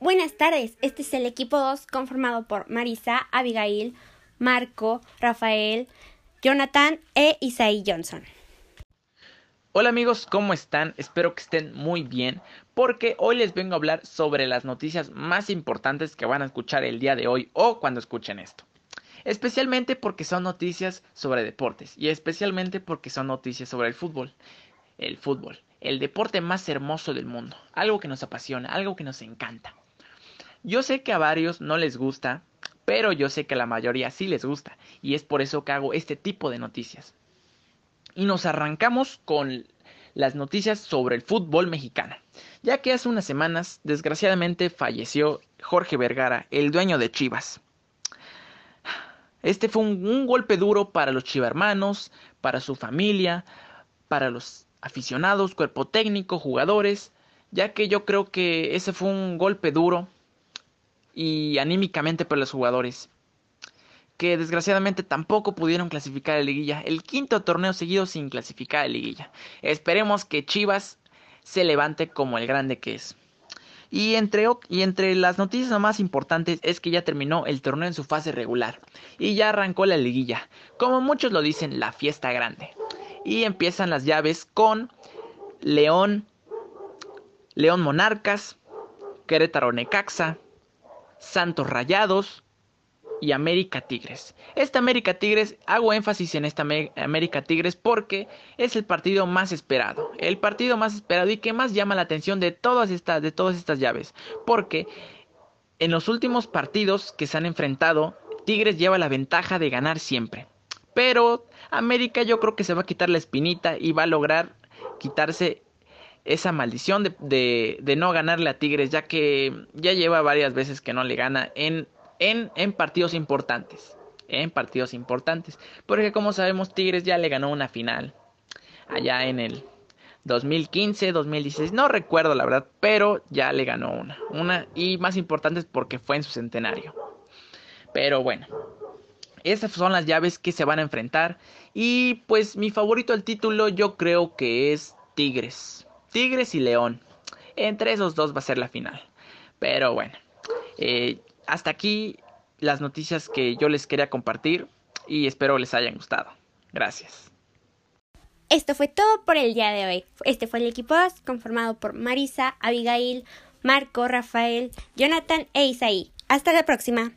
Buenas tardes, este es el equipo 2 conformado por Marisa, Abigail, Marco, Rafael, Jonathan e Isaí Johnson. Hola amigos, ¿cómo están? Espero que estén muy bien porque hoy les vengo a hablar sobre las noticias más importantes que van a escuchar el día de hoy o cuando escuchen esto. Especialmente porque son noticias sobre deportes y especialmente porque son noticias sobre el fútbol. El fútbol, el deporte más hermoso del mundo, algo que nos apasiona, algo que nos encanta. Yo sé que a varios no les gusta, pero yo sé que a la mayoría sí les gusta y es por eso que hago este tipo de noticias. Y nos arrancamos con las noticias sobre el fútbol mexicano, ya que hace unas semanas desgraciadamente falleció Jorge Vergara, el dueño de Chivas. Este fue un, un golpe duro para los chivermanos, para su familia, para los aficionados, cuerpo técnico, jugadores, ya que yo creo que ese fue un golpe duro y anímicamente para los jugadores, que desgraciadamente tampoco pudieron clasificar a la liguilla, el quinto torneo seguido sin clasificar a la liguilla. Esperemos que Chivas se levante como el grande que es. Y entre, y entre las noticias más importantes es que ya terminó el torneo en su fase regular y ya arrancó la liguilla, como muchos lo dicen, la fiesta grande. Y empiezan las llaves con León, León Monarcas, Querétaro Necaxa, Santos Rayados y América Tigres. Esta América Tigres, hago énfasis en esta América Tigres porque es el partido más esperado, el partido más esperado y que más llama la atención de todas estas, de todas estas llaves, porque en los últimos partidos que se han enfrentado, Tigres lleva la ventaja de ganar siempre. Pero América yo creo que se va a quitar la espinita y va a lograr quitarse esa maldición de, de, no ganarle a Tigres, ya que ya lleva varias veces que no le gana en, en, en partidos importantes. En partidos importantes. Porque como sabemos, Tigres ya le ganó una final. Allá en el 2015, 2016, no recuerdo la verdad, pero ya le ganó una. Una y más importante porque fue en su centenario. Pero bueno, esas son las llaves que se van a enfrentar. Y pues mi favorito del título yo creo que es Tigres. Tigres y León. Entre esos dos va a ser la final. Pero bueno, eh, hasta aquí las noticias que yo les quería compartir y espero les hayan gustado. Gracias. Esto fue todo por el día de hoy. Este fue el equipo 2 conformado por Marisa, Abigail, Marco, Rafael, Jonathan e Isaí. Hasta la próxima.